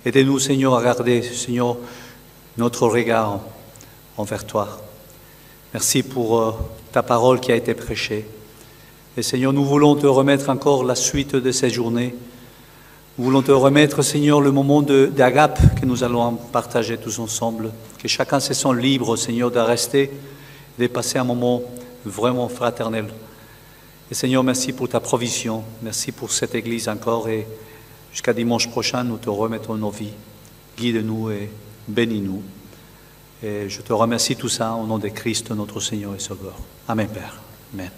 Aidez-nous, Seigneur, à garder, Seigneur, notre regard envers toi. Merci pour euh, ta parole qui a été prêchée. Et Seigneur, nous voulons te remettre encore la suite de ces journées. Nous voulons te remettre, Seigneur, le moment d'agape que nous allons partager tous ensemble. Que chacun se sent libre, Seigneur, de rester, de passer un moment vraiment fraternel. Et Seigneur, merci pour ta provision. Merci pour cette Église encore. Et jusqu'à dimanche prochain, nous te remettons nos vies. Guide-nous et bénis-nous. Et je te remercie tout ça au nom de Christ, notre Seigneur et Sauveur. Amen, Père. Amen.